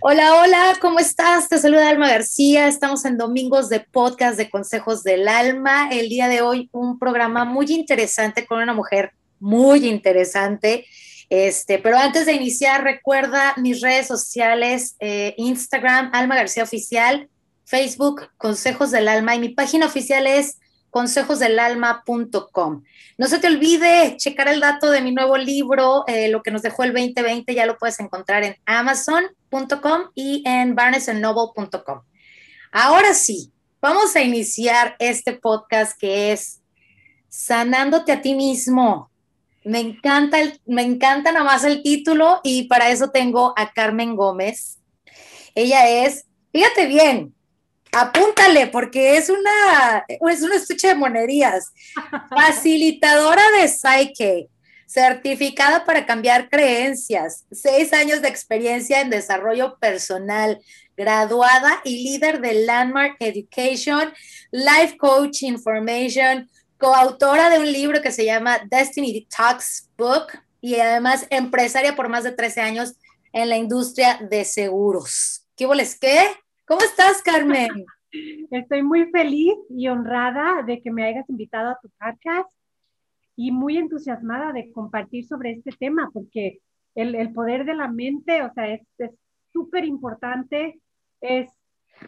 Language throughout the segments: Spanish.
Hola, hola, ¿cómo estás? Te saluda Alma García. Estamos en Domingos de Podcast de Consejos del Alma. El día de hoy un programa muy interesante con una mujer muy interesante. Este, pero antes de iniciar, recuerda mis redes sociales, eh, Instagram, Alma García Oficial, Facebook, Consejos del Alma, y mi página oficial es consejosdelalma.com. No se te olvide checar el dato de mi nuevo libro, eh, lo que nos dejó el 2020, ya lo puedes encontrar en amazon.com y en barnesandnoble.com. Ahora sí, vamos a iniciar este podcast que es Sanándote a ti mismo. Me encanta, me encanta nada más el título y para eso tengo a Carmen Gómez. Ella es, fíjate bien, Apúntale, porque es una, es una estuche de monerías. Facilitadora de Psyche, certificada para cambiar creencias, seis años de experiencia en desarrollo personal, graduada y líder de Landmark Education, Life Coach Information, coautora de un libro que se llama Destiny Talks Book y además empresaria por más de 13 años en la industria de seguros. ¿Qué voles qué? ¿Cómo estás, Carmen? Estoy muy feliz y honrada de que me hayas invitado a tu podcast y muy entusiasmada de compartir sobre este tema, porque el, poder de la mente, o sea, es súper importante, es,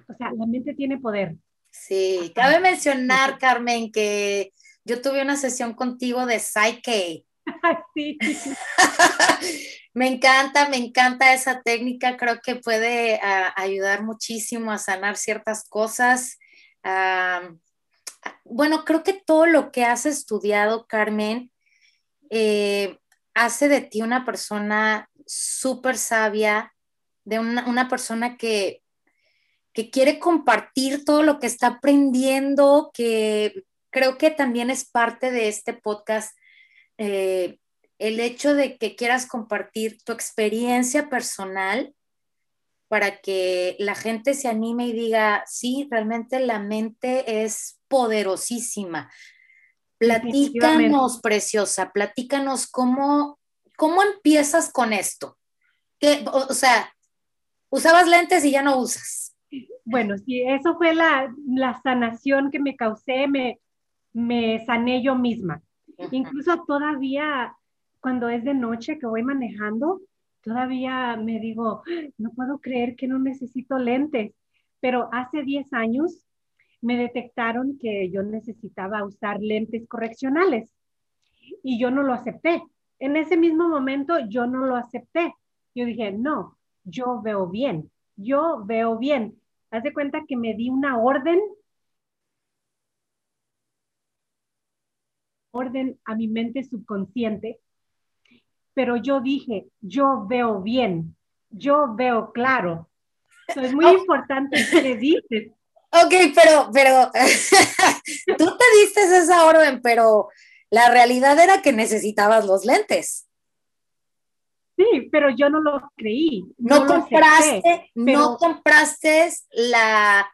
o sea, la mente tiene poder. Sí, cabe mencionar, Carmen, que yo tuve una sesión contigo de Psyche. Me encanta, me encanta esa técnica, creo que puede ah, ayudar muchísimo a sanar ciertas cosas. bueno, creo que todo lo que has estudiado, Carmen, eh, hace de ti una persona súper sabia, de una, persona que, que quiere compartir todo lo que está aprendiendo, que creo que también es parte de este podcast. Eh, el hecho de que quieras compartir tu experiencia personal para que la gente se anime y diga, sí, realmente la mente es poderosísima. Platícanos, preciosa, platícanos cómo, cómo empiezas con esto. o, sea, usabas lentes y ya no usas. Bueno, sí, eso fue la, sanación que me causé, me, me sané yo misma. Incluso todavía cuando es de noche que voy manejando, todavía me digo, no puedo creer que no necesito lentes, pero hace 10 años me detectaron que yo necesitaba usar lentes correccionales y yo no lo acepté. En ese mismo momento yo no lo acepté. Yo dije, no, yo veo bien, yo veo bien. Haz de cuenta que me di una orden, orden a mi mente subconsciente pero yo dije, yo veo bien, yo veo claro. es muy importante que dices. Ok, pero, pero, tú te diste esa orden, pero la realidad era que necesitabas los lentes. Sí, pero yo no lo creí. No, compraste, no compraste la,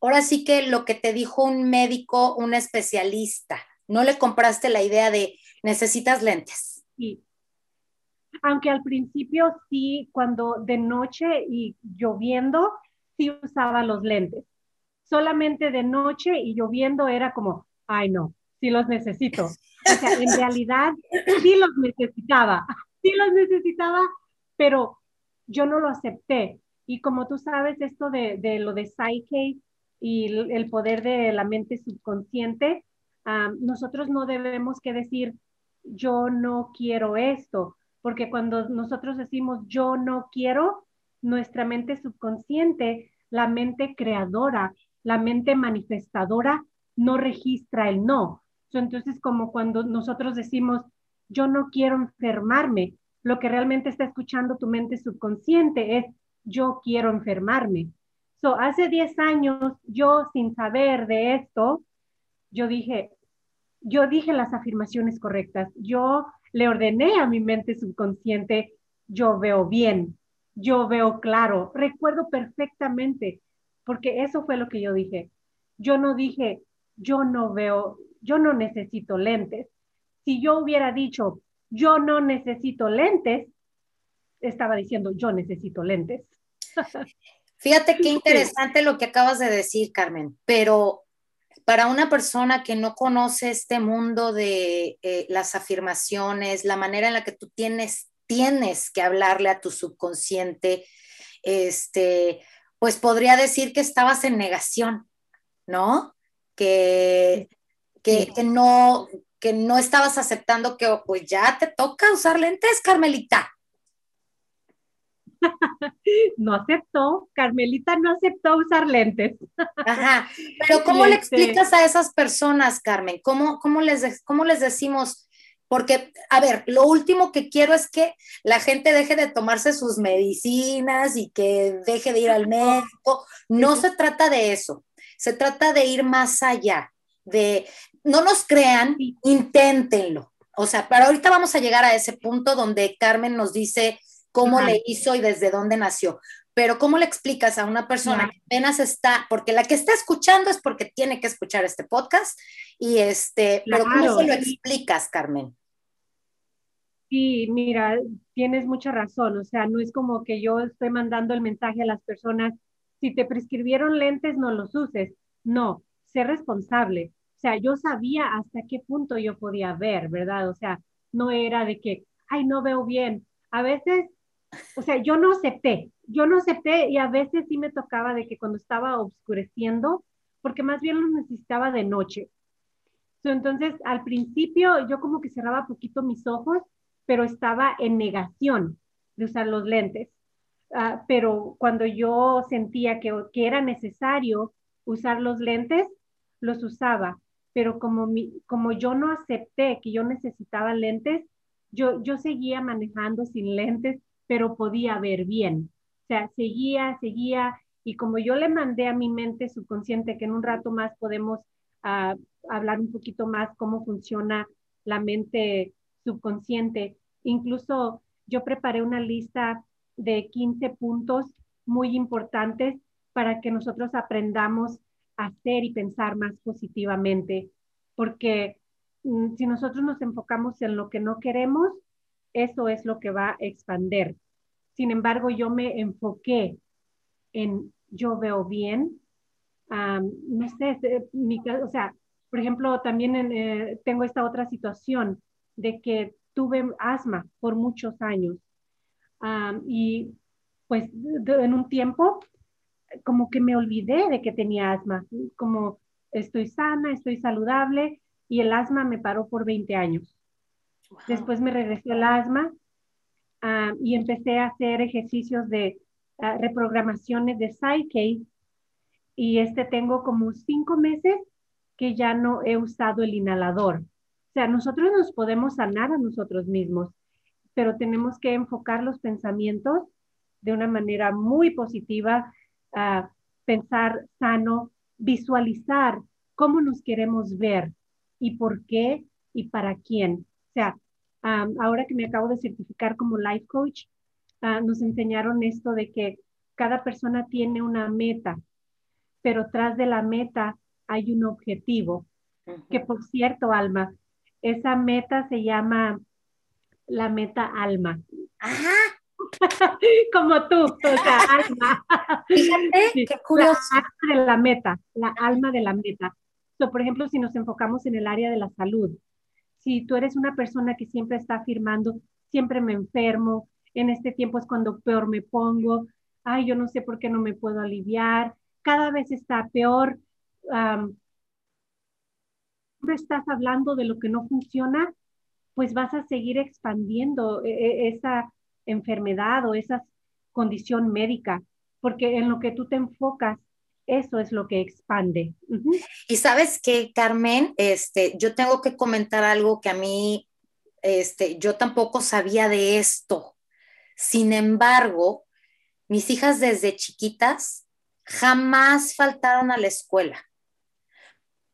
ahora sí que lo que te dijo un médico, un especialista. No le compraste la idea de necesitas lentes. Sí, aunque al principio sí, cuando de noche y lloviendo, sí usaba los lentes. Solamente de noche y lloviendo era como, ay no, sí los necesito. O sea, en realidad sí los necesitaba, sí los necesitaba, pero yo no lo acepté. Y como tú sabes, esto de, lo de Psyche y el poder de la mente subconsciente, nosotros no debemos que decir, yo no quiero esto, porque cuando nosotros decimos yo no quiero, nuestra mente subconsciente, la mente creadora, la mente manifestadora, no registra el no. Entonces, como cuando nosotros decimos yo no quiero enfermarme, lo que realmente está escuchando tu mente subconsciente es yo quiero enfermarme. So, hace 10 años, yo sin saber de esto, yo dije, yo dije las afirmaciones correctas. Yo le ordené a mi mente subconsciente, yo veo bien, yo veo claro, recuerdo perfectamente, porque eso fue lo que yo dije. Yo no dije, yo no veo, yo no necesito lentes. Si yo hubiera dicho, yo no necesito lentes, estaba diciendo, yo necesito lentes. Fíjate qué interesante lo que acabas de decir, Carmen, pero para una persona que no conoce este mundo de eh, las afirmaciones, la manera en la que tú tienes, tienes que hablarle a tu subconsciente, este, pues podría decir que estabas en negación, ¿no? Que, que, que no, que no estabas aceptando que pues ya te toca usar lentes, Carmelita. No aceptó, Carmelita no aceptó usar lentes. Ajá, pero ¿cómo le este explicas a esas personas, Carmen? ¿Cómo, cómo, les, ¿Cómo les decimos? Porque, a ver, lo último que quiero es que la gente deje de tomarse sus medicinas y que deje de ir al médico. No se trata de eso, se trata de ir más allá, de, no nos crean, inténtenlo. O sea, pero ahorita vamos a llegar a ese punto donde Carmen nos dice cómo le hizo y desde dónde nació. Pero ¿cómo le explicas a una persona que apenas está, porque la que está escuchando es porque tiene que escuchar este podcast, y este, pero ¿cómo se lo explicas, Carmen? Sí, mira, tienes mucha razón, o sea, no es como que yo estoy mandando el mensaje a las personas, si te prescribieron lentes, no los uses. No, sé responsable. O sea, yo sabía hasta qué punto yo podía ver, ¿verdad? O sea, no era de que, ay, no veo bien. A veces o sea, yo no acepté, yo no acepté y a veces sí me tocaba de que cuando estaba oscureciendo, porque más bien lo necesitaba de noche. Entonces, al principio yo como que cerraba poquito mis ojos, pero estaba en negación de usar los lentes. Ah, pero cuando yo sentía que, que, era necesario usar los lentes, los usaba. Pero como, mi, como yo no acepté que yo necesitaba lentes, yo, yo seguía manejando sin lentes pero podía ver bien. O sea, seguía, seguía, y como yo le mandé a mi mente subconsciente, que en un rato más podemos ah, hablar un poquito más cómo funciona la mente subconsciente, incluso yo preparé una lista de 15 puntos muy importantes para que nosotros aprendamos a hacer y pensar más positivamente, porque mm, si nosotros nos enfocamos en lo que no queremos, eso es lo que va a expander. Sin embargo, yo me enfoqué en yo veo bien. no sé, mi, o sea, por ejemplo, también eh, tengo esta otra situación de que tuve asma por muchos años. y pues en un tiempo como que me olvidé de que tenía asma, como estoy sana, estoy saludable y el asma me paró por 20 años. Después me regresó el asma ah, y empecé a hacer ejercicios de ah, reprogramaciones de Psyche. Y este tengo como cinco meses que ya no he usado el inhalador. O sea, nosotros nos podemos sanar a nosotros mismos, pero tenemos que enfocar los pensamientos de una manera muy positiva, uh, pensar sano, visualizar cómo nos queremos ver y por qué y para quién sea, ahora que me acabo de certificar como life coach, ah, nos enseñaron esto de que cada persona tiene una meta, pero tras de la meta hay un objetivo, que por cierto, Alma, esa meta se llama la meta alma. Ajá. Como tú, o sea, alma. Fíjate, qué curioso. La alma de la meta, la alma de la meta. por ejemplo, si nos enfocamos en el área de la salud, si tú eres una persona que siempre está afirmando, siempre me enfermo, en este tiempo es cuando peor me pongo, ay, yo no sé por qué no me puedo aliviar, cada vez está peor. siempre estás hablando de lo que no funciona, pues vas a seguir expandiendo e, e, esa enfermedad o esa condición médica, porque en lo que tú te enfocas eso es lo que expande. Y sabes que, Carmen, este, yo tengo que comentar algo que a mí, este, yo tampoco sabía de esto. Sin embargo, mis hijas desde chiquitas jamás faltaron a la escuela.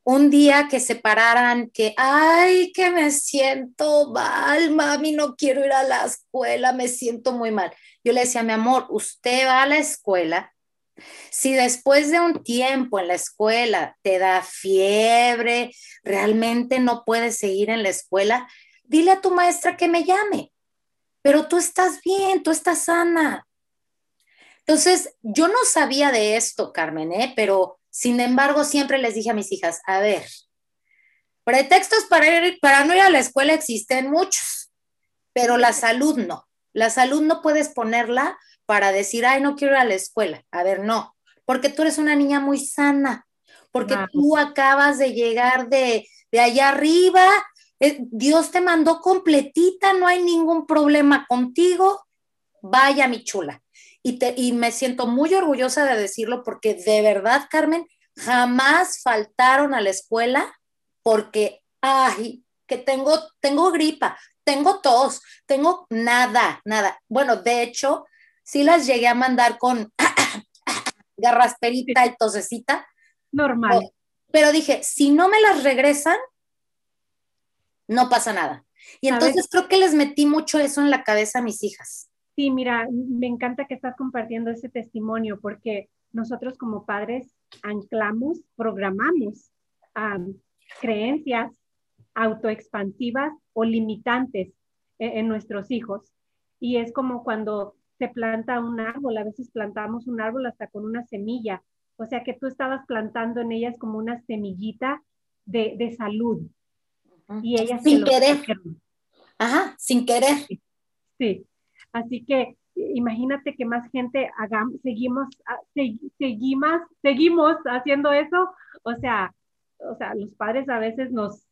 Un día que se pararan, que, ay, que me siento mal, mami, no quiero ir a la escuela, me siento muy mal. Yo le decía, mi amor, usted va a la escuela si después de un tiempo en la escuela te da fiebre, realmente no puedes seguir en la escuela, dile a tu maestra que me llame. Pero tú estás bien, tú estás sana. Entonces, yo no sabía de esto, Carmen, ¿eh? pero sin embargo, siempre les dije a mis hijas, a ver, pretextos para, para no ir a la escuela existen muchos, pero la salud no. La salud no puedes ponerla para decir, ay, no quiero ir a la escuela. A ver, no, porque tú eres una niña muy sana, porque tú acabas de llegar de, de allá arriba, eh, Dios te mandó completita, no hay ningún problema contigo, vaya mi chula. Y, te, y me siento muy orgullosa de decirlo porque de verdad, Carmen, jamás faltaron a la escuela porque, ay, que tengo, tengo gripa, tengo tos, tengo nada, nada. Bueno, de hecho, sí las llegué a mandar con garrasperita y tosecita. Normal. Pero dije, si no me las regresan, no pasa nada. Y entonces creo que les metí mucho eso en la cabeza a mis hijas. Sí, mira, me encanta que estás compartiendo ese testimonio porque nosotros como padres anclamos, programamos creencias autoexpansivas o limitantes en, en nuestros hijos. Y es como cuando se planta un árbol, a veces plantamos un árbol hasta con una semilla, o sea que tú estabas plantando en ellas como una semillita de, de salud, y ella sin querer. Ajá, sin querer. Sí. Así que imagínate que más gente hagamos, seguimos, ah, seguimos, seguimos haciendo eso. O sea, o sea, los padres a veces nos,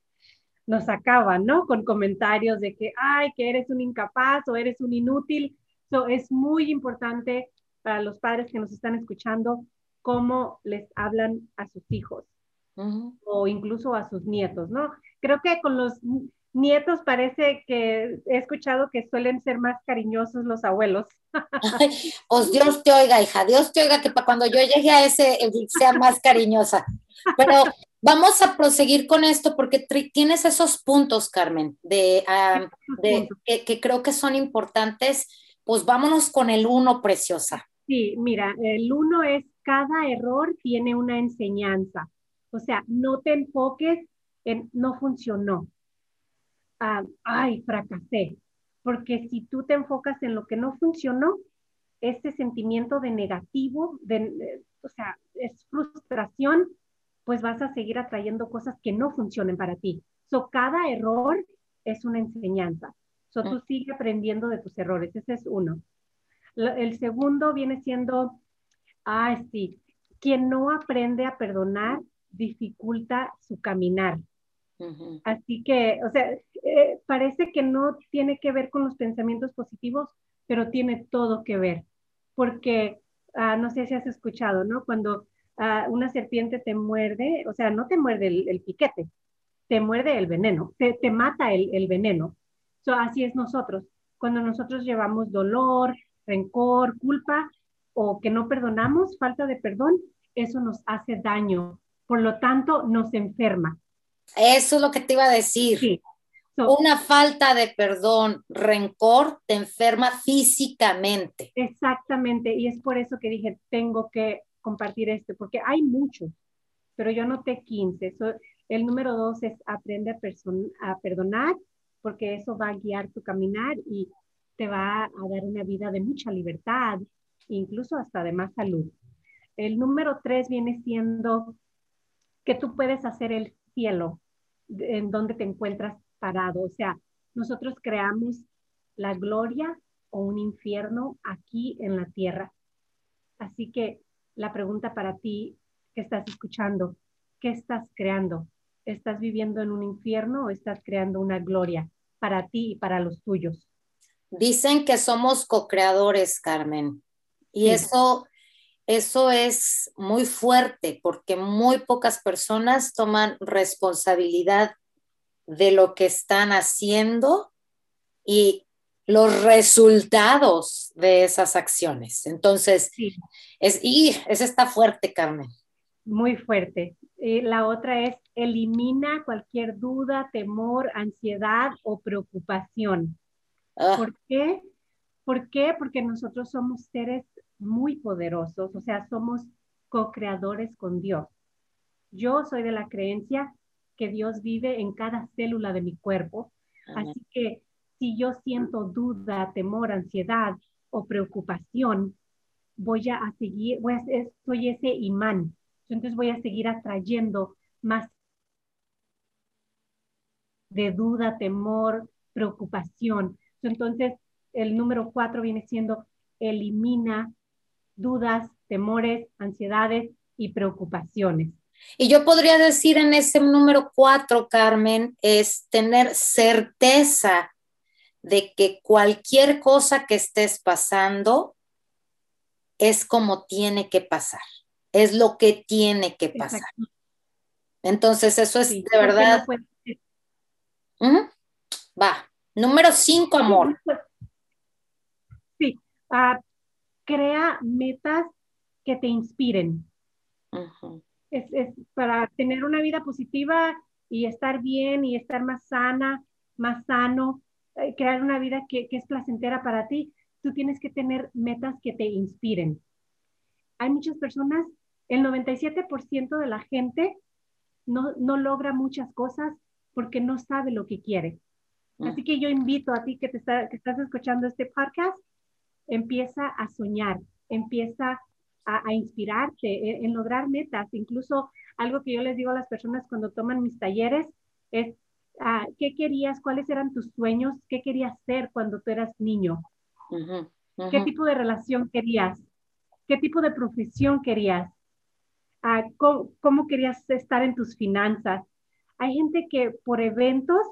nos acaban, ¿no? Con comentarios de que, ay, que eres un incapaz o eres un inútil. So, es muy importante para los padres que nos están escuchando cómo les hablan a sus hijos o incluso a sus nietos, ¿no? Creo que con los nietos parece que he escuchado que suelen ser más cariñosos los abuelos. pues Dios te oiga, hija, Dios te oiga que para cuando yo llegue a ese sea más cariñosa. Pero vamos a proseguir con esto porque tienes esos puntos, Carmen, de, que, que, creo que son importantes. Pues vámonos con el uno, preciosa. Sí, mira, el uno es cada error tiene una enseñanza. O sea, no te enfoques en no funcionó. Ah, ay, fracasé. Porque si tú te enfocas en lo que no funcionó, ese sentimiento de negativo, de, o sea, es frustración, pues vas a seguir atrayendo cosas que no funcionen para ti. So, cada error es una enseñanza. So, tú mm. sigue aprendiendo de tus errores. Ese es uno. El segundo viene siendo, ay, sí, quien no aprende a perdonar dificulta su caminar. Así que, o sea, eh, parece que no tiene que ver con los pensamientos positivos, pero tiene todo que ver, porque ah, no sé si has escuchado, ¿no? Cuando ah, una serpiente te muerde, o sea, no te muerde el, piquete, te muerde el veneno, te, te mata el, el veneno. So, así es nosotros. Cuando nosotros llevamos dolor, rencor, culpa o que no perdonamos, falta de perdón, eso nos hace daño por lo tanto nos enferma. Eso es lo que te iba a decir. Una falta de perdón, rencor, te enferma físicamente. Exactamente, y es por eso que dije, tengo que compartir esto, porque hay muchos, pero yo noté 15. el número dos es aprende a, a perdonar, porque eso va a guiar tu caminar y te va a dar una vida de mucha libertad, incluso hasta de más salud. El número tres viene siendo que tú puedes hacer el cielo en donde te encuentras parado. O sea, nosotros creamos la gloria o un infierno aquí en la tierra. Así que la pregunta para ti que estás escuchando, ¿qué estás creando? ¿Estás viviendo en un infierno o estás creando una gloria para ti y para los tuyos? Dicen que somos co-creadores, Carmen. Y eso eso es muy fuerte porque muy pocas personas toman responsabilidad de lo que están haciendo y los resultados de esas acciones. Entonces, es, y esa está fuerte, Carmen. Muy fuerte. La otra es elimina cualquier duda, temor, ansiedad o preocupación. Ah. ¿Por qué? ¿Por qué? Porque nosotros somos seres muy poderosos, o sea, somos co-creadores con Dios. Yo soy de la creencia que Dios vive en cada célula de mi cuerpo, así que si yo siento duda, temor, ansiedad o preocupación, voy a, seguir, voy a, soy ese imán. Entonces voy a seguir atrayendo más de duda, temor, preocupación. Entonces, el número cuatro viene siendo elimina dudas, temores, ansiedades y preocupaciones. Y yo podría decir en ese número cuatro, Carmen, es tener certeza de que cualquier cosa que estés pasando es como tiene que pasar, es lo que tiene que pasar. Entonces, eso es de verdad. Va. Número cinco, amor. Sí. Ah, crea metas que te inspiren. es, para tener una vida positiva y estar bien y estar más sana, más sano, eh, crear una vida que, que es placentera para ti, tú tienes que tener metas que te inspiren. Hay muchas personas, el 97% de la gente no, no logra muchas cosas porque no sabe lo que quiere. Mm. Así que yo invito a ti que, te que estás escuchando este podcast, empieza a soñar, empieza a, inspirarte en, lograr metas. Incluso algo que yo les digo a las personas cuando toman mis talleres es, ah, ¿qué querías? ¿Cuáles eran tus sueños? ¿Qué querías ser cuando tú eras niño? ¿Qué tipo de relación querías? ¿Qué tipo de profesión querías? Ah, ¿cómo, querías estar en tus finanzas? Hay gente que por eventos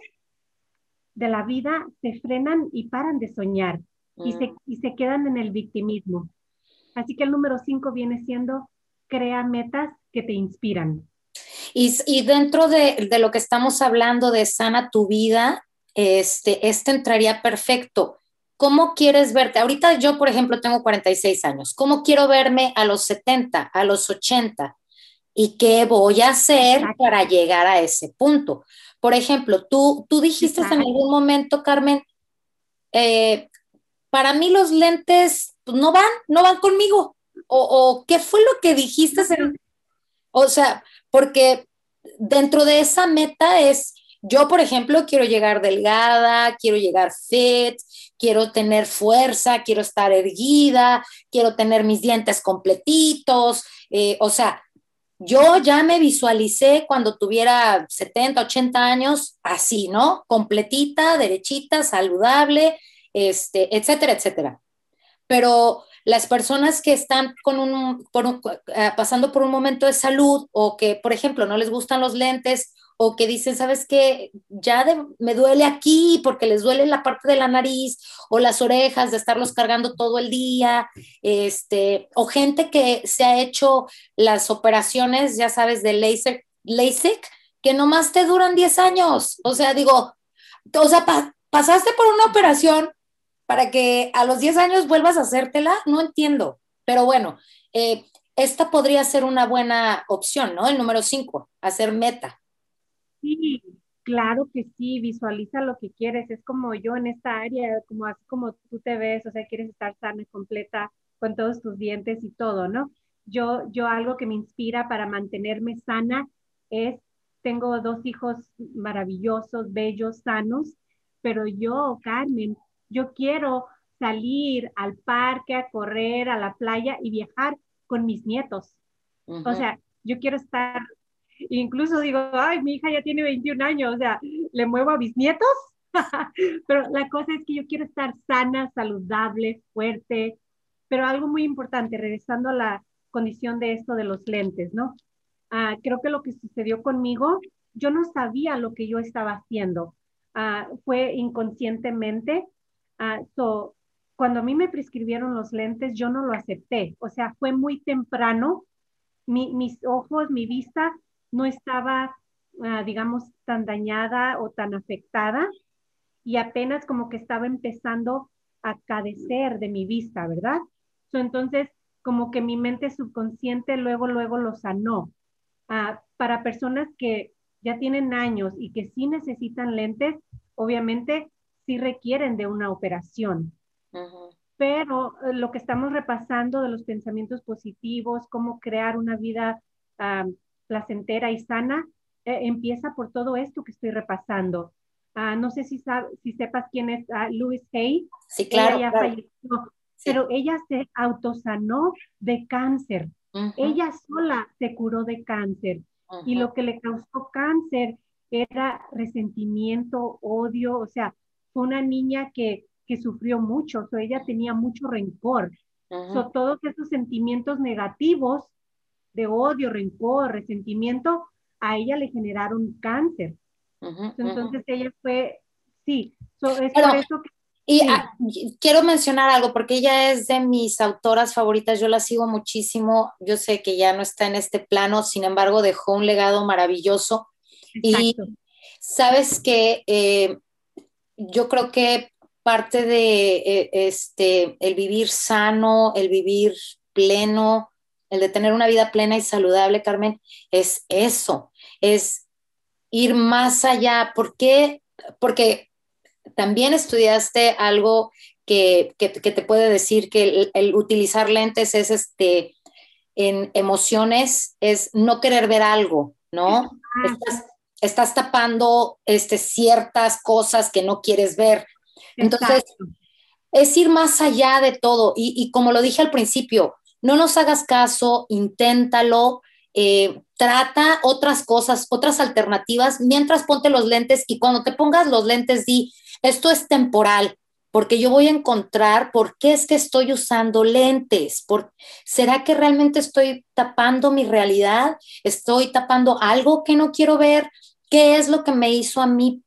de la vida se frenan y paran de soñar y, se, mm. y se quedan en el victimismo. Así que el número cinco viene siendo crea metas que te inspiran. Y, y dentro de, de, lo que estamos hablando de sana tu vida, este, este entraría perfecto. ¿Cómo quieres verte? Ahorita yo, por ejemplo, tengo 46 años. ¿Cómo quiero verme a los 70, a los 80? ¿Y qué voy a hacer para llegar a ese punto? Por ejemplo, tú, tú dijiste en algún momento, Carmen, eh, para mí los lentes pues, no van, no van conmigo. O, qué fue lo que dijiste? o sea, porque dentro de esa meta es, yo, por ejemplo, quiero llegar delgada, quiero llegar fit, quiero tener fuerza, quiero estar erguida, quiero tener mis dientes completitos, eh, o sea, yo ya me visualicé cuando tuviera 70, 80 años así, ¿no? Completita, derechita, saludable, este, etcétera, etcétera. Pero las personas que están con un, eh, pasando por un momento de salud o que, por ejemplo, no les gustan los lentes o que dicen, ¿sabes qué? Ya me duele aquí porque les duele la parte de la nariz o las orejas de estarlos cargando todo el día, este, o gente que se ha hecho las operaciones, ya sabes, de LASIK, LASIK que nomás te duran 10 años. O sea, digo, o sea, pasaste por una operación para que a los 10 años vuelvas a hacértela, no entiendo. Pero bueno, eh, esta podría ser una buena opción, ¿no? El número 5, hacer meta. Sí, claro que sí, visualiza lo que quieres. Es como yo en esta área, como así como tú te ves, o sea, quieres estar sana y completa con todos tus dientes y todo, ¿no? Yo, yo algo que me inspira para mantenerme sana es, tengo dos hijos maravillosos, bellos, sanos, pero yo, Carmen, yo quiero salir al parque, a correr, a la playa y viajar con mis nietos. O sea, yo quiero estar Incluso digo, ay, mi hija ya tiene 21 años, o sea, le muevo a mis nietos. pero la cosa es que yo quiero estar sana, saludable, fuerte. Pero algo muy importante, regresando a la condición de esto de los lentes, ¿no? Ah, creo que lo que sucedió conmigo, yo no sabía lo que yo estaba haciendo. Ah, fue inconscientemente. Ah, cuando a mí me prescribieron los lentes, yo no lo acepté. O sea, fue muy temprano. mis ojos, mi vista no estaba, ah, digamos, tan dañada o tan afectada y apenas como que estaba empezando a cadecer de mi vista, ¿verdad? entonces, como que mi mente subconsciente luego, luego lo sanó. Ah, para personas que ya tienen años y que sí necesitan lentes, obviamente sí requieren de una operación. Pero eh, lo que estamos repasando de los pensamientos positivos, cómo crear una vida ah, placentera y sana, eh, empieza por todo esto que estoy repasando. Ah, no sé si, si sepas quién es uh, Louis Hay. Sí, claro. Ella falleció pero ella se autosanó de cáncer. Ella sola se curó de cáncer y lo que le causó cáncer era resentimiento, odio, o sea, fue una niña que, que sufrió mucho, o ella tenía mucho rencor. So, todos esos sentimientos negativos de odio, rencor, resentimiento, a ella le generaron cáncer. Entonces ella fue, sí, es por eso que y ah, quiero mencionar algo, porque ella es de mis autoras favoritas, yo la sigo muchísimo, yo sé que ya no está en este plano, sin embargo dejó un legado maravilloso. Y sabes que eh, yo creo que parte de eh, este, el vivir sano, el vivir pleno, el de tener una vida plena y saludable, Carmen, es eso, es ir más allá. ¿Por qué? Porque también estudiaste algo que, te puede decir que el, utilizar lentes es este, en emociones, es no querer ver algo, ¿no? Estás, tapando este, ciertas cosas que no quieres ver. Entonces, es ir más allá de todo. Y, como lo dije al principio, no nos hagas caso, inténtalo, eh, trata otras cosas, otras alternativas, mientras ponte los lentes y cuando te pongas los lentes di, esto es temporal, porque yo voy a encontrar por qué es que estoy usando lentes. ¿Será que realmente estoy tapando mi realidad? ¿Estoy tapando algo que no quiero ver? ¿Qué es lo que me hizo a mí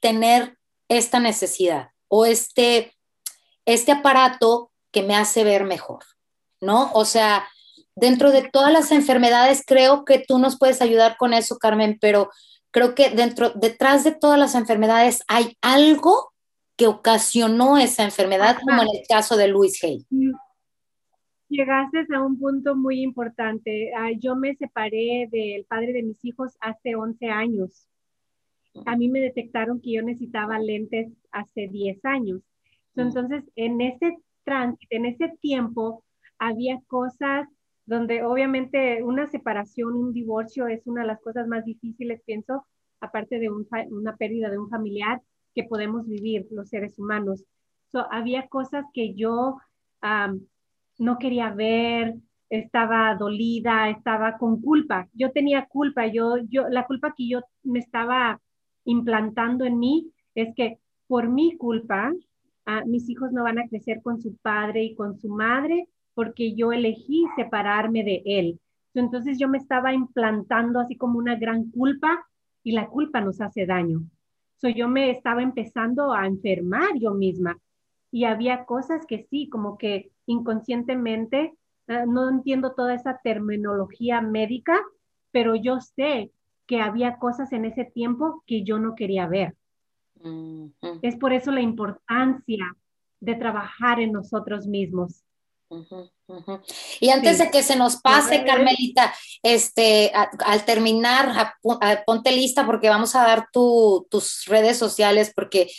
tener esta necesidad o este, este aparato que me hace ver mejor? ¿No? O sea, dentro de todas las enfermedades, creo que tú nos puedes ayudar con eso, Carmen, pero creo que dentro, detrás de todas las enfermedades hay algo que ocasionó esa enfermedad, como en el caso de Luis Hay. Llegaste a un punto muy importante. Yo me separé del padre de mis hijos hace 11 años. A mí me detectaron que yo necesitaba lentes hace 10 años. Entonces, en ese tránsito, en ese tiempo, había cosas donde obviamente una separación, un divorcio es una de las cosas más difíciles, pienso, aparte de una pérdida de un familiar que podemos vivir los seres humanos. había cosas que yo no quería ver, estaba dolida, estaba con culpa. Yo tenía culpa, yo, yo, la culpa que yo me estaba implantando en mí es que por mi culpa, ah, mis hijos no van a crecer con su padre y con su madre porque yo elegí separarme de él. Entonces yo me estaba implantando así como una gran culpa y la culpa nos hace daño. So, yo me estaba empezando a enfermar yo misma y había cosas que sí, como que inconscientemente, ah, no entiendo toda esa terminología médica, pero yo sé que había cosas en ese tiempo que yo no quería ver. Es por eso la importancia de trabajar en nosotros mismos. Y antes de que se nos pase, Carmelita, este, al terminar, ponte lista porque vamos a dar tus redes sociales, porque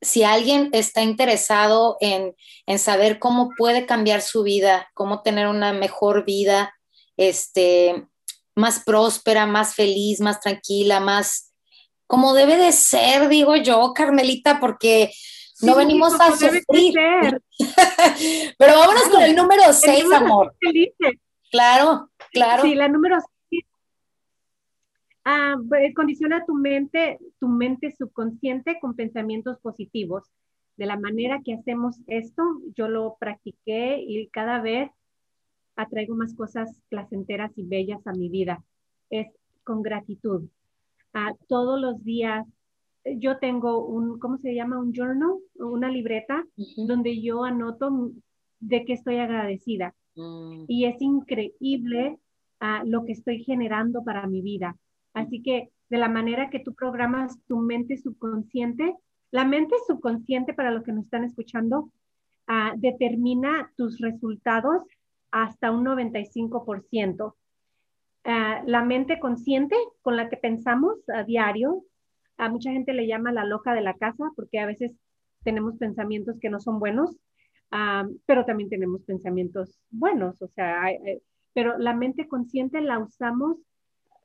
si alguien está interesado en, saber cómo puede cambiar su vida, cómo tener una mejor vida, este, más próspera, más feliz, más tranquila, más como debe de ser, digo yo, Carmelita, porque no venimos a sufrir. Pero vámonos con el número 6, amor. Claro, claro. Sí, la número 6. Ah, condiciona tu mente, tu mente subconsciente con pensamientos positivos. De la manera que hacemos esto, yo lo practiqué y cada vez atraigo más cosas placenteras y bellas a mi vida. Es con gratitud. Ah, todos los días yo tengo un, ¿cómo se llama? Un journal, una libreta, donde yo anoto de qué estoy agradecida. Mm. Y es increíble ah, lo que estoy generando para mi vida. Así que de la manera que tú programas tu mente subconsciente, la mente subconsciente, para los que nos están escuchando, ah, determina tus resultados hasta un 95%. Ah, la mente consciente con la que pensamos a diario a mucha gente le llama la loca de la casa porque a veces tenemos pensamientos que no son buenos, pero también tenemos pensamientos buenos, o sea, pero la mente consciente la usamos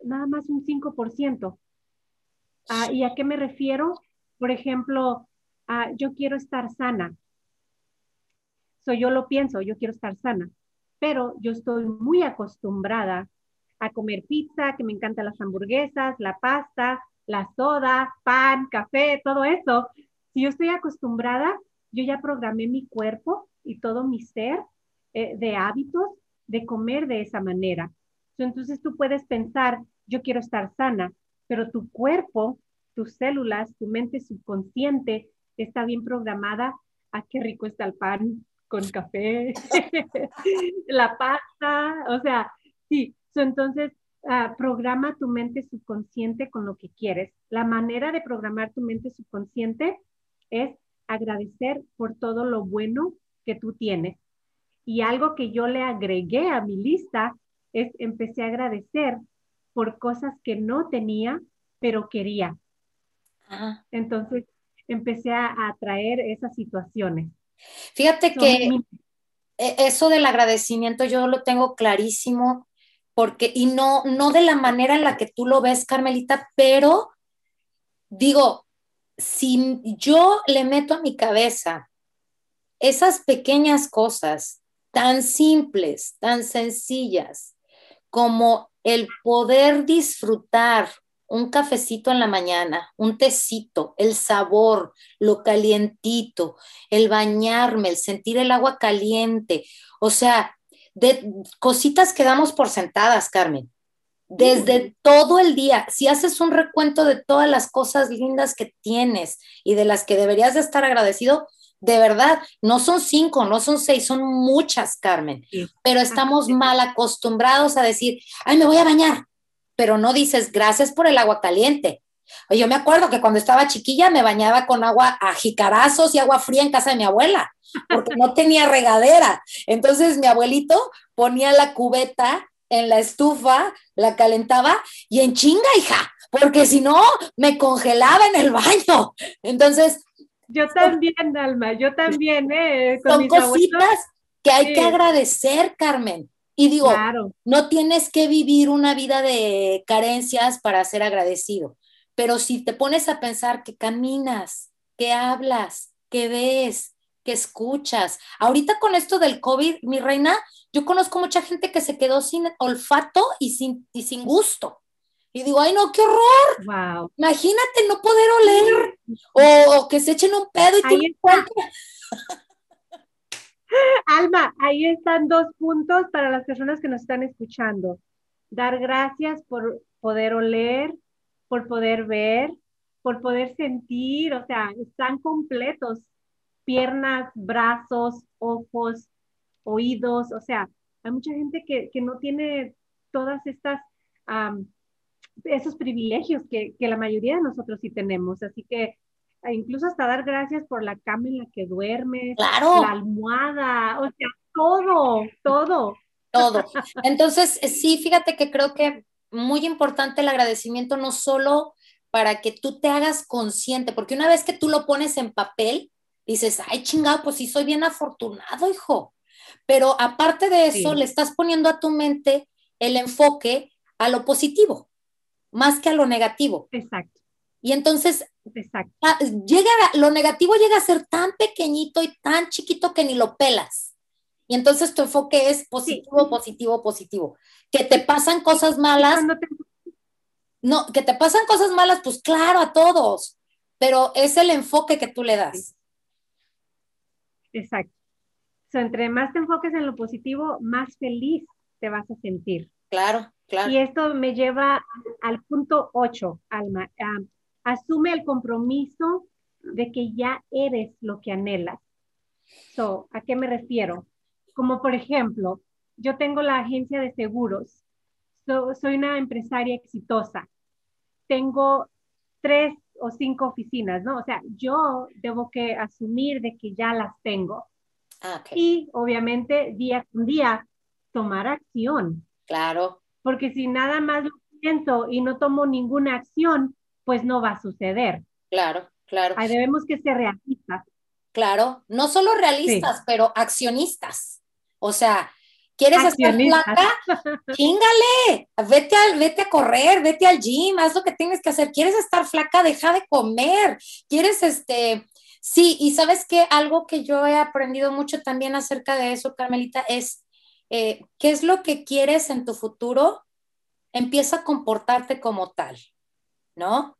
nada más un 5%. Ah, ¿Y a qué me refiero? Por ejemplo, yo quiero estar sana. So, yo lo pienso, yo quiero estar sana, pero yo estoy muy acostumbrada a comer pizza, que me encantan las hamburguesas, la pasta, la soda, pan, café, todo eso. Si yo estoy acostumbrada, yo ya programé mi cuerpo y todo mi ser eh, de hábitos de comer de esa manera. Entonces tú puedes pensar, yo quiero estar sana, pero tu cuerpo, tus células, tu mente subconsciente está bien programada a qué rico está el pan con café, la pasta, o sea, sí, entonces ah, programa tu mente subconsciente con lo que quieres. La manera de programar tu mente subconsciente es agradecer por todo lo bueno que tú tienes. Y algo que yo le agregué a mi lista es empecé a agradecer por cosas que no tenía, pero quería. Entonces, empecé a atraer esas situaciones. Fíjate que e, eso del agradecimiento yo lo tengo clarísimo porque y no no de la manera en la que tú lo ves, Carmelita, pero digo, si yo le meto a mi cabeza esas pequeñas cosas tan simples, tan sencillas, como el poder disfrutar un cafecito en la mañana, un tecito, el sabor, lo calientito, el bañarme, el sentir el agua caliente, o sea, de cositas que damos por sentadas, Carmen. Desde todo el día, si haces un recuento de todas las cosas lindas que tienes y de las que deberías de estar agradecido, de verdad, no son cinco, no son seis, son muchas, Carmen, pero estamos mal acostumbrados a decir, ay, me voy a bañar, pero no dices gracias por el agua caliente. Yo me acuerdo que cuando estaba chiquilla me bañaba con agua a jicarazos y agua fría en casa de mi abuela, porque no tenía regadera. Entonces mi abuelito ponía la cubeta en la estufa, la calentaba y en chinga, hija, porque si no me congelaba en el baño. Entonces, yo también, Alma, yo también, ¿eh? son cositas que hay que agradecer, Carmen. Y digo, no tienes que vivir una vida de carencias para ser agradecido, pero si te pones a pensar que caminas, que hablas, que ves, que escuchas. Ahorita con esto del COVID, mi reina, yo conozco mucha gente que se quedó sin olfato y sin, y sin gusto. Y digo, ay, no, qué horror. Wow. Imagínate no poder oler o, que se echen un pedo y ahí Alma, ahí están dos puntos para las personas que nos están escuchando. Dar gracias por poder oler, por poder ver, por poder sentir, o sea, están completos. Piernas, brazos, ojos, oídos, o sea, hay mucha gente que, no tiene todas estas esos privilegios que, la mayoría de nosotros sí tenemos. Así que e incluso hasta dar gracias por la cama en la que duermes, la almohada, o sea, todo, todo. Todo. Entonces, eh, sí, fíjate que creo que muy importante el agradecimiento no solo para que tú te hagas consciente, porque una vez que tú lo pones en papel, dices, ay chingado, pues sí soy bien afortunado, hijo. Pero aparte de eso, le estás poniendo a tu mente el enfoque a lo positivo más que a lo negativo. Exacto. Y entonces, Exacto. Ah, llega, lo negativo llega a ser tan pequeñito y tan chiquito que ni lo pelas. Y entonces tu enfoque es positivo, positivo, positivo. Que te pasan cosas malas. No, que te pasan cosas malas, pues claro, a todos. Pero es el enfoque que tú le das. Exacto. entre más te enfoques en lo positivo, más feliz te vas a sentir. Claro. Y esto me lleva al punto 8, Alma. asume el compromiso de que ya eres lo que anhelas. So, ¿A qué me refiero? Como por ejemplo, yo tengo la agencia de seguros. soy una empresaria exitosa. Tengo tres o cinco oficinas, ¿no? O sea, yo debo que asumir de que ya las tengo. Ah, y obviamente día con día tomar acción. Claro porque si nada más lo pienso y no tomo ninguna acción, pues no va a suceder. Claro, claro. Ahí debemos que ser realistas. Claro, no solo realistas, pero accionistas. O sea, ¿quieres estar flaca? Chingale, vete, vete a correr, vete al gym, haz lo que tienes que hacer. ¿Quieres estar flaca? Deja de comer. ¿Quieres este, Sí, y sabes que algo que yo he aprendido mucho también acerca de eso, Carmelita, es eh, qué es lo que quieres en tu futuro, empieza a comportarte como tal, ¿no?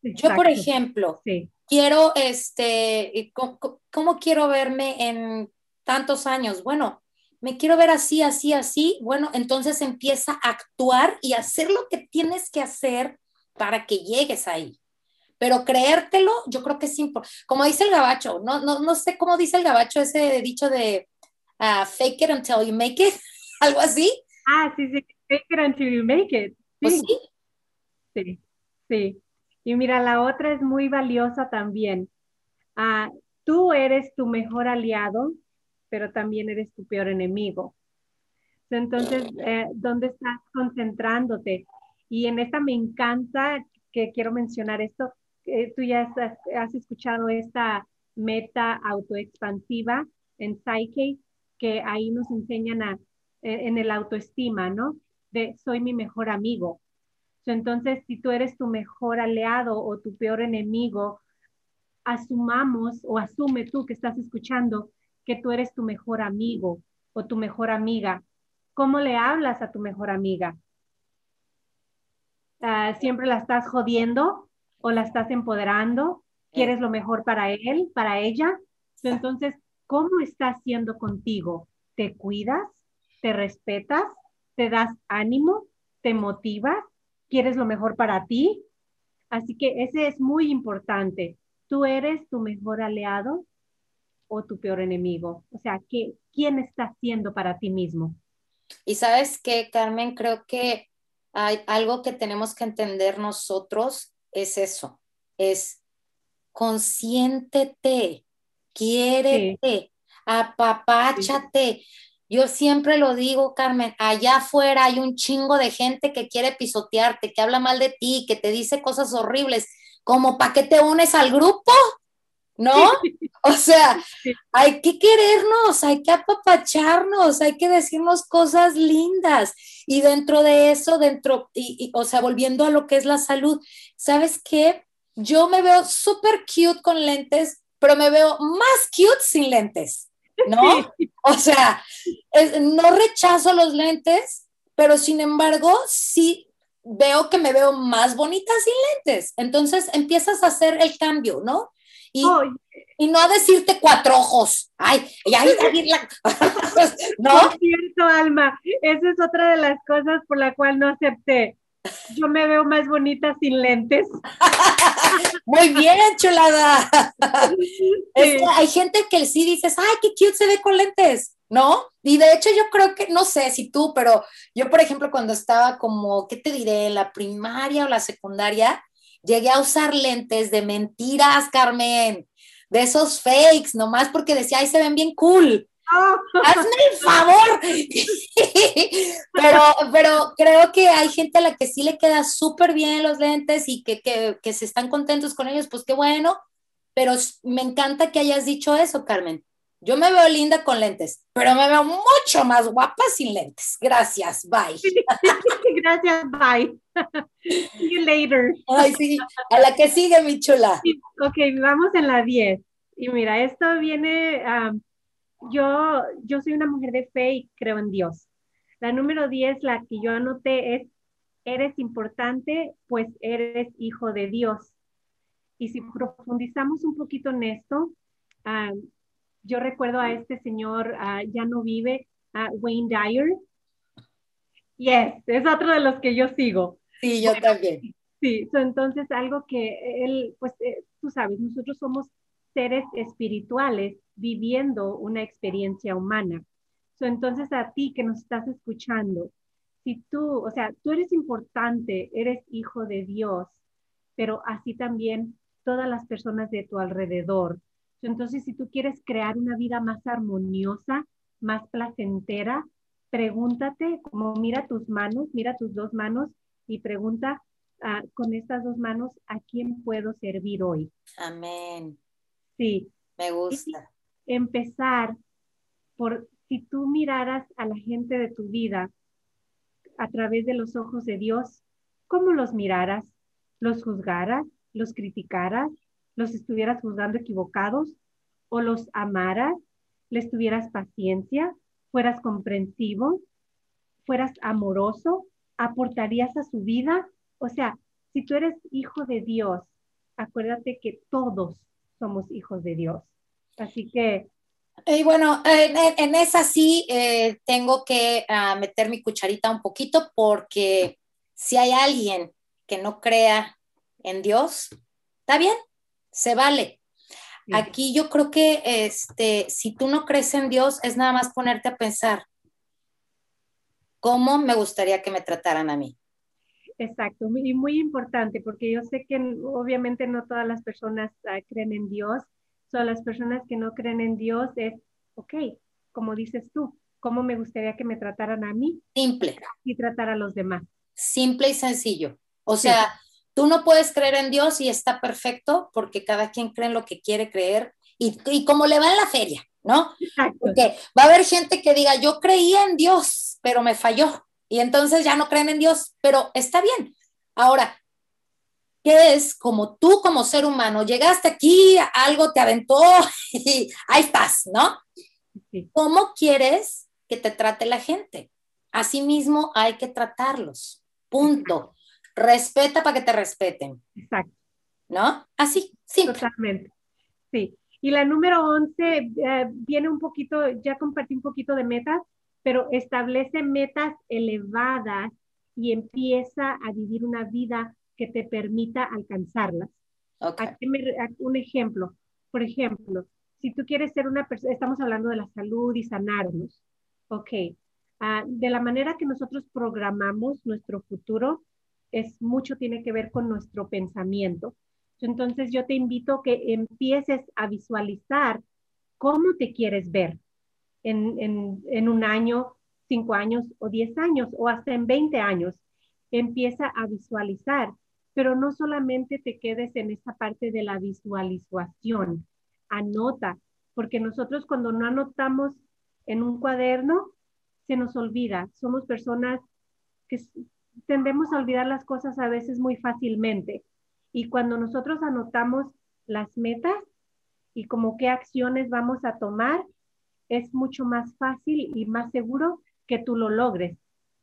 Yo, por ejemplo, quiero, este, ¿cómo, quiero verme en tantos años? Bueno, me quiero ver así, así, así. Bueno, entonces empieza a actuar y hacer lo que tienes que hacer para que llegues ahí. Pero creértelo, yo creo que es importante. Como dice el gabacho, no, no, no sé cómo dice el gabacho ese dicho de uh, fake it until you make it, algo así. Ah, sí, sí, fake it until you make it. Pues sí. sí, sí. Y mira, la otra es muy valiosa también. Ah, tú eres tu mejor aliado, pero también eres tu peor enemigo. Entonces, eh, ¿dónde estás concentrándote? Y en esta me encanta que quiero mencionar esto. tú ya has, escuchado esta meta autoexpansiva en Psyche, que ahí nos enseñan a, eh, en el autoestima, ¿no? De soy mi mejor amigo. Entonces, si tú eres tu mejor aliado o tu peor enemigo, asumamos o asume tú que estás escuchando que tú eres tu mejor amigo o tu mejor amiga. ¿Cómo le hablas a tu mejor amiga? Ah, ¿Siempre la estás jodiendo o la estás empoderando? ¿Quieres lo mejor para él, para ella? Entonces, ¿cómo está haciendo contigo? ¿Te cuidas? ¿Te respetas? ¿Te das ánimo? ¿Te motivas? ¿Quieres lo mejor para ti? Así que ese es muy importante. ¿Tú eres tu mejor aliado o tu peor enemigo? O sea, ¿qué, ¿quién está haciendo para ti mismo? Y sabes qué, Carmen, creo que hay algo que tenemos que entender nosotros, es eso, es consiéntete, quiérete, apapáchate. Yo siempre lo digo, Carmen, allá afuera hay un chingo de gente que quiere pisotearte, que habla mal de ti, que te dice cosas horribles, como para qué te unes al grupo, ¿no? O sea, hay que querernos, hay que apapacharnos, hay que decirnos cosas lindas. Y dentro de eso, dentro, y, o sea, volviendo a lo que es la salud, ¿sabes qué? Yo me veo súper cute con lentes, pero me veo más cute sin lentes, ¿no? O sea, no rechazo los lentes, pero sin embargo, sí veo que me veo más bonita sin lentes. Entonces empiezas a hacer el cambio, ¿no? Y, y no a decirte cuatro ojos. Ay, y ahí, ¿no? Es cierto, Alma. Esa es otra de las cosas por la cual no acepté. Yo me veo más bonita sin lentes. Muy bien, chulada. hay gente que sí dices, ay, qué cute se ve con lentes, ¿no? Y de hecho yo creo que, no sé si tú, pero yo, por ejemplo, cuando estaba como, ¿qué te diré? La primaria o la secundaria, llegué a usar lentes de mentiras, Carmen, de esos fakes, nomás porque decía, ay, se ven bien cool. Hazme el favor. pero, pero creo que hay gente a la que sí le queda súper bien los lentes y que, que, que se están contentos con ellos, pues qué bueno. Pero me encanta que hayas dicho eso, Carmen. Yo me veo linda con lentes, pero me veo mucho más guapa sin lentes. Gracias, bye. Gracias, bye. See you later. Ay, sí, a la que sigue, mi chula. Ok, vamos en la 10. Y mira, esto viene, yo, yo soy una mujer de fe y creo en Dios. La número 10, la que yo anoté es, eres importante, pues eres hijo de Dios. Y si profundizamos un poquito en esto, yo recuerdo a este señor, ya no vive, Wayne Dyer. Yes, es otro de los que yo sigo. Sí, yo también. Sí, entonces algo que él, pues eh, tú sabes, nosotros somos seres espirituales viviendo una experiencia humana. entonces a ti que nos estás escuchando, si tú, o sea, tú eres importante, eres hijo de Dios, pero así también todas las personas de tu alrededor, entonces, si tú quieres crear una vida más armoniosa, más placentera, pregúntate, como mira tus manos, mira tus dos manos y pregunta ah, con estas dos manos, ¿a quién puedo servir hoy? Amén. Sí. Me gusta. empezar por, si tú miraras a la gente de tu vida a través de los ojos de Dios, ¿cómo los miraras? ¿Los juzgaras? ¿Los criticaras? Los estuvieras juzgando equivocados o los amaras, les tuvieras paciencia, fueras comprensivo, fueras amoroso, aportarías a su vida. O sea, si tú eres hijo de Dios, acuérdate que todos somos hijos de Dios. Así que... Y bueno, en, esa sí eh, tengo que ah, meter mi cucharita un poquito porque si hay alguien que no crea en Dios, está bien, se vale. Aquí yo creo que este, si tú no crees en Dios, es nada más ponerte a pensar, ¿cómo me gustaría que me trataran a mí? Exacto, y muy importante, porque yo sé que obviamente no todas las personas ah, creen en Dios, son las personas que no creen en Dios es, ok, como dices tú, ¿cómo me gustaría que me trataran a mí? Simple. Y tratar a los demás. Simple y sencillo. O sea, tú no puedes creer en Dios y está perfecto porque cada quien cree en lo que quiere creer y, y como le va en la feria, ¿no? Exacto. Porque va a haber gente que diga, yo creía en Dios, pero me falló y entonces ya no creen en Dios, pero está bien. Ahora, ¿qué es como tú como ser humano llegaste aquí, algo te aventó y ahí estás, ¿no? ¿Cómo quieres que te trate la gente? Asimismo hay que tratarlos. Punto. Respeta para que te respeten. Exacto. ¿No? Así, sí. Totalmente. Sí. Y la número 11 eh, viene un poquito, ya compartí un poquito de metas, pero establece metas elevadas y empieza a vivir una vida que te permita alcanzarlas. un ejemplo, por ejemplo, si tú quieres ser una persona, estamos hablando de la salud y sanarnos, ok, ah, de la manera que nosotros programamos nuestro futuro, es mucho tiene que ver con nuestro pensamiento. Entonces yo te invito que empieces a visualizar cómo te quieres ver, en, un año, cinco años o diez años o hasta en 20 años. Empieza a visualizar, pero no solamente te quedes en esa parte de la visualización, anota, porque nosotros cuando no anotamos en un cuaderno, se nos olvida. Somos personas que tendemos a olvidar las cosas a veces muy fácilmente. Y cuando nosotros anotamos las metas y como qué acciones vamos a tomar, es mucho más fácil y más seguro que tú lo logres.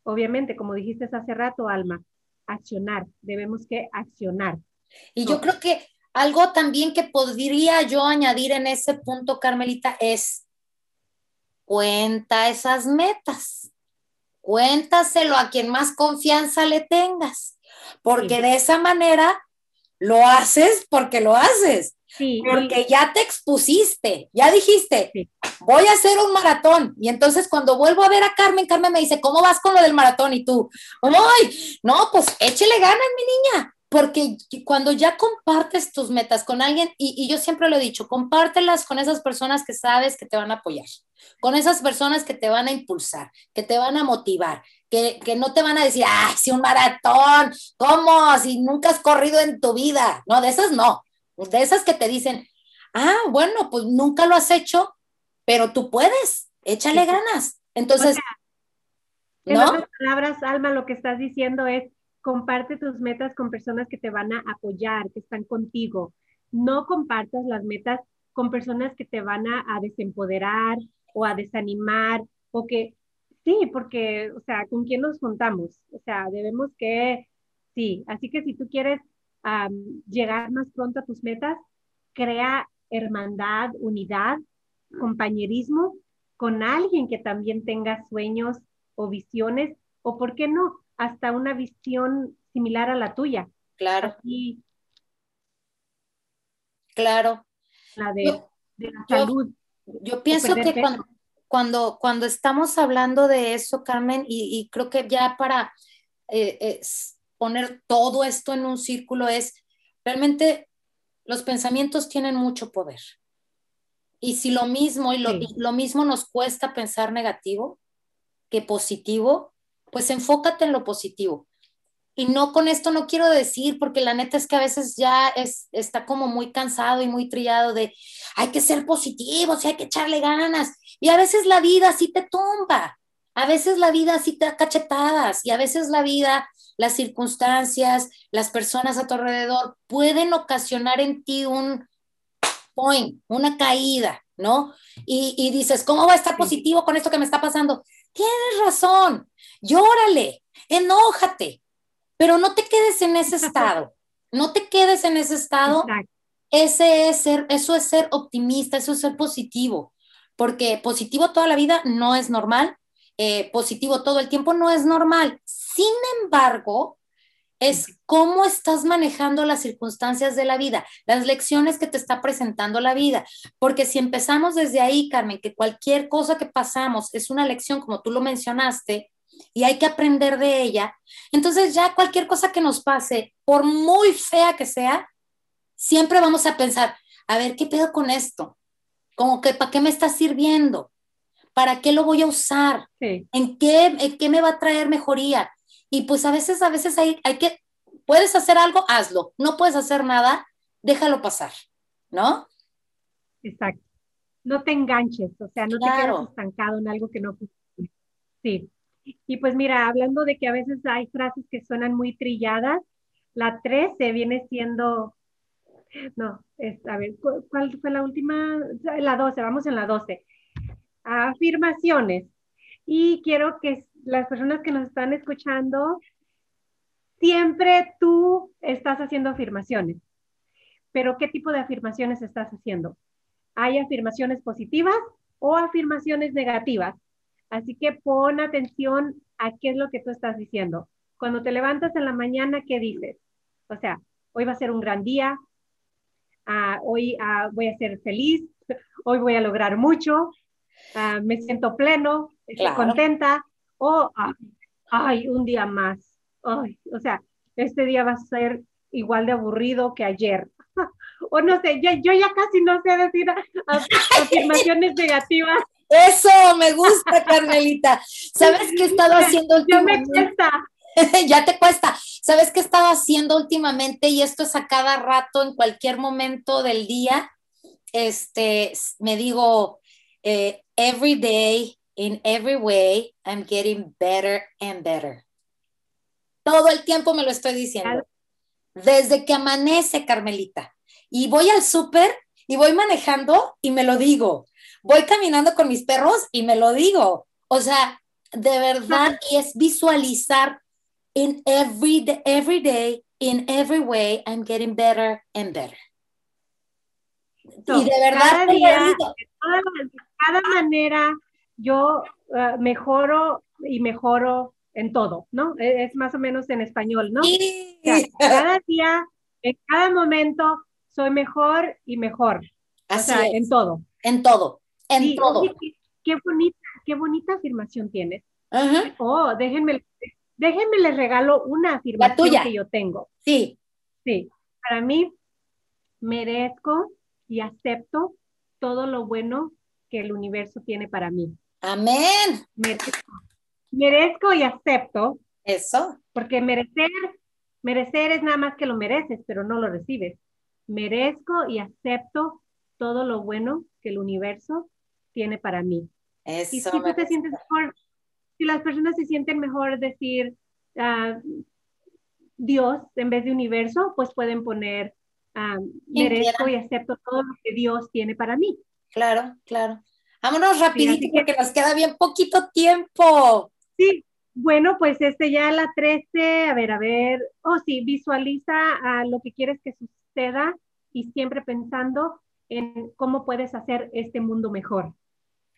Obviamente, como dijiste hace rato, Alma, accionar, debemos que accionar. Y yo creo que algo también que podría yo añadir en ese punto, Carmelita, es cuenta esas metas. Cuéntaselo a quien más confianza le tengas, porque de esa manera lo haces porque lo haces. Porque ya te expusiste, ya dijiste, voy a hacer un maratón. Y entonces cuando vuelvo a ver a Carmen, Carmen me dice, ¿cómo vas con lo del maratón? Y tú, ¡ay! No, pues échele ganas, mi niña. Porque cuando ya compartes tus metas con alguien, y, y yo siempre lo he dicho, compártelas con esas personas que sabes que te van a apoyar, con esas personas que te van a impulsar, que te van a motivar, que, que, no te van a decir, ay, si un maratón, ¿cómo? Si nunca has corrido en tu vida. No, de esas no de esas que te dicen, ah, bueno, pues nunca lo has hecho, pero tú puedes, échale ganas. Entonces, en otras palabras, Alma, lo que estás diciendo es, comparte tus metas con personas que te van a apoyar, que están contigo. No compartas las metas con personas que te van a, desempoderar o a desanimar o que, sí, porque, o sea, ¿con quién nos juntamos? O sea, debemos que, sí, así que si tú quieres llegar más pronto a tus metas, crea hermandad, unidad, compañerismo con alguien que también tenga sueños o visiones, o por qué no, hasta una visión similar a la tuya. Claro. claro. La de, la salud. Yo, pienso que cuando, cuando, cuando, estamos hablando de eso, Carmen, y, creo que ya para eh, poner todo esto en un círculo es, realmente los pensamientos tienen mucho poder. Y si lo mismo, y lo, mismo nos cuesta pensar negativo que positivo, pues enfócate en lo positivo. Y no con esto no quiero decir, porque la neta es que a veces ya es, está como muy cansado y muy trillado de hay que ser positivos y hay que echarle ganas. Y a veces la vida sí te tumba, a veces la vida sí te da cachetadas y a veces la vida las circunstancias, las personas a tu alrededor pueden ocasionar en ti un point, una caída, ¿no? Y, dices, ¿cómo va a estar positivo con esto que me está pasando? Tienes razón, llórale, enójate, pero no te quedes en ese estado, no te quedes en ese estado. Ese es ser, eso es ser optimista, eso es ser positivo, porque positivo toda la vida no es normal, eh, positivo todo el tiempo no es normal. Sin embargo, es cómo estás manejando las circunstancias de la vida, las lecciones que te está presentando la vida. Porque si empezamos desde ahí, Carmen, que cualquier cosa que pasamos es una lección, como tú lo mencionaste, y hay que aprender de ella, entonces ya cualquier cosa que nos pase, por muy fea que sea, siempre vamos a pensar, a ver, ¿qué pedo con esto? Como que, ¿para qué me está sirviendo? ¿Para qué lo voy a usar? ¿En, qué, ¿En qué me va a traer mejoría? Y pues a veces, a veces hay, hay que, puedes hacer algo, hazlo. No puedes hacer nada, déjalo pasar, ¿no? Exacto. No te enganches, o sea, no te quedes estancado en algo que no. Sí. Y pues mira, hablando de que a veces hay frases que suenan muy trilladas, la 13 viene siendo, no, es, a ver, ¿cuál fue la última? La 12, vamos en la 12. Afirmaciones. Y quiero que las personas que nos están escuchando, siempre tú estás haciendo afirmaciones. Pero ¿qué tipo de afirmaciones estás haciendo? ¿Hay afirmaciones positivas o afirmaciones negativas? Así que pon atención a qué es lo que tú estás diciendo. Cuando te levantas en la mañana, ¿qué dices? O sea, hoy va a ser un gran día, ah, hoy ah, voy a ser feliz, hoy voy a lograr mucho, ah, me siento pleno, estoy contenta, oh, ay, un día más. Ay, o sea, este día va a ser igual de aburrido que ayer. o no sé, yo, yo ya casi no sé decir afirmaciones negativas. Eso, me gusta, Carmelita. ¿Sabes qué he estado haciendo últimamente? Ya me cuesta. ya te cuesta. ¿Sabes qué he estado haciendo últimamente? Y esto es a cada rato, en cualquier momento del día. Este, me digo, eh, every day in every way, I'm getting better and better. Todo el tiempo me lo estoy diciendo. Desde que amanece, Carmelita. Y voy al súper y voy manejando y me lo digo. Voy caminando con mis perros y me lo digo. O sea, de verdad, y es visualizar in every day, every day, in every way, I'm getting better and better. y de verdad, cada, cada manera yo eh, mejoro y mejoro en todo, ¿no? E, es más o menos en español, ¿no? cada día, en cada momento, soy mejor y mejor. Así o sea, en todo. En todo, en todo. qué, bonita, qué bonita afirmación tienes. Oh, déjenme, déjenme les regalo una afirmación que yo tengo. Sí. Sí, para mí merezco y acepto todo lo bueno que el universo tiene para mí. Amén. Merezco, y acepto. Eso. Porque merecer, merecer es nada más que lo mereces, pero no lo recibes. Merezco y acepto todo lo bueno que el universo tiene para mí. Eso. Y si tú te sientes mejor, si las personas se sienten mejor decir uh, Dios en vez de universo, pues pueden poner uh, merezco y acepto todo lo que Dios tiene para mí. Claro, claro. Vámonos rapidito porque nos queda bien poquito tiempo. Sí, bueno, pues este ya la 13, a ver, a ver, oh sí, visualiza a lo que quieres que suceda y siempre pensando en cómo puedes hacer este mundo mejor.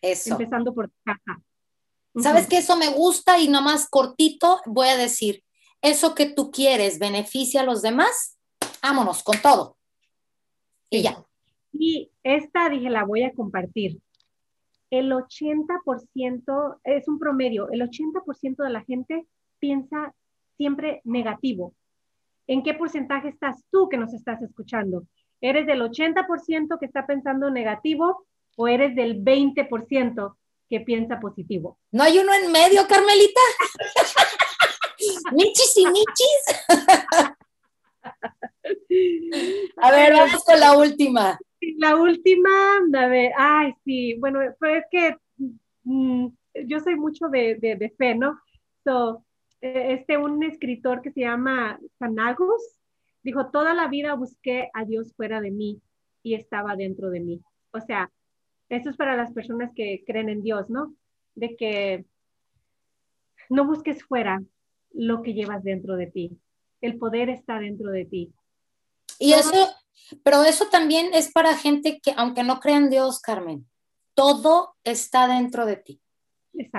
Eso. Empezando por tu casa. ¿Sabes que Eso me gusta y nomás cortito voy a decir, eso que tú quieres beneficia a los demás, vámonos con todo. Y ya. Y esta dije, la voy a compartir el 80%, es un promedio, el 80% de la gente piensa siempre negativo. ¿En qué porcentaje estás tú que nos estás escuchando? ¿Eres del 80% que está pensando negativo o eres del 20% que piensa positivo? ¿No hay uno en medio, Carmelita? michis y michis. A ver, vamos con la última la última, a ver, ay, sí, bueno, pues es que mm, yo soy mucho de, de, fe, ¿no? So, este, un escritor que se llama Sanagos, dijo, toda la vida busqué a Dios fuera de mí y estaba dentro de mí. O sea, eso es para las personas que creen en Dios, ¿no? De que no busques fuera lo que llevas dentro de ti. El poder está dentro de ti. Y eso, pero eso también es para gente que, aunque no crean en Dios, Carmen, todo está dentro de ti.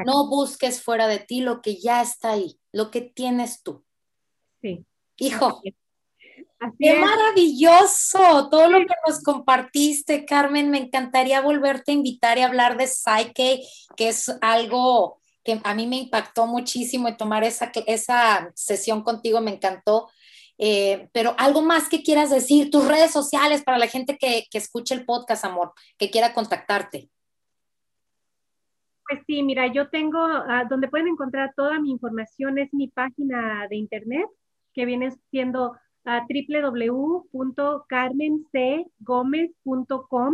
No busques fuera de ti lo que ya está ahí, lo que tienes tú. Sí. Hijo, qué maravilloso todo lo que nos compartiste, Carmen. Me encantaría volverte a invitar y hablar de Psyche, que es algo que a mí me impactó muchísimo y tomar esa, esa sesión contigo me encantó. Eh, pero algo más que quieras decir, tus redes sociales para la gente que, que escuche el podcast, amor, que quiera contactarte. Pues sí, mira, yo tengo, ah, donde pueden encontrar toda mi información es mi página de internet, que viene siendo uh, www.carmencgomez.com.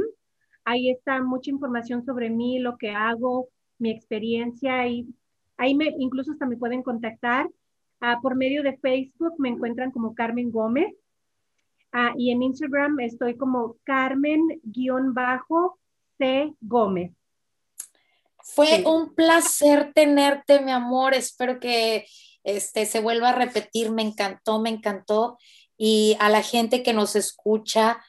Ahí está mucha información sobre mí, lo que hago, mi experiencia y ahí me, incluso hasta me pueden contactar. Ah, por medio de Facebook me encuentran como Carmen Gómez ah, y en Instagram estoy como Carmen-C Gómez. Fue un placer tenerte, mi amor. Espero que este, se vuelva a repetir. Me encantó, me encantó. Y a la gente que nos escucha,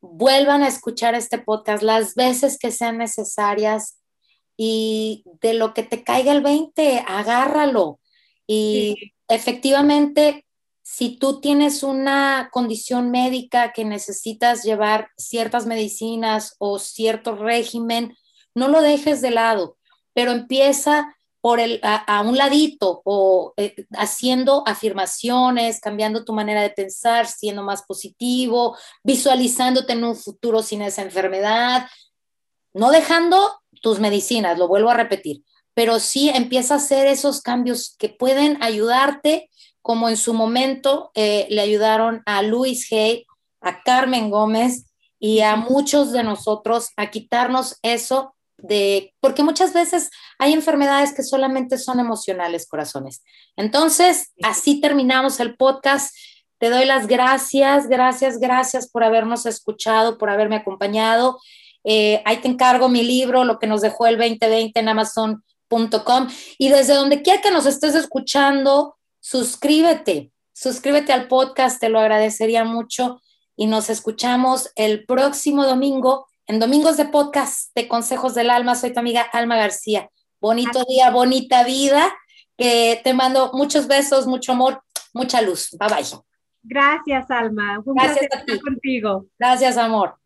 vuelvan a escuchar este podcast las veces que sean necesarias y de lo que te caiga el 20, agárralo. Y efectivamente, si tú tienes una condición médica que necesitas llevar ciertas medicinas o cierto régimen, no lo dejes de lado, pero empieza por el, a, un ladito o eh, haciendo afirmaciones, cambiando tu manera de pensar, siendo más positivo, visualizándote en un futuro sin esa enfermedad, no dejando tus medicinas, lo vuelvo a repetir, pero sí empieza a hacer esos cambios que pueden ayudarte, como en su momento eh, le ayudaron a Luis Hay, a Carmen Gómez y a muchos de nosotros a quitarnos eso de, porque muchas veces hay enfermedades que solamente son emocionales, corazones. Entonces, así terminamos el podcast. Te doy las gracias, gracias, gracias por habernos escuchado, por haberme acompañado. Eh, ahí te encargo mi libro, lo que nos dejó el 2020 en amazon.com. Y desde donde quiera que nos estés escuchando, suscríbete, suscríbete al podcast, te lo agradecería mucho. Y nos escuchamos el próximo domingo en Domingos de Podcast de Consejos del Alma. Soy tu amiga Alma García. Bonito día, bonita vida. Que te mando muchos besos, mucho amor, mucha luz. Bye bye. Gracias, Alma. Gracias a ti. contigo. Gracias, amor.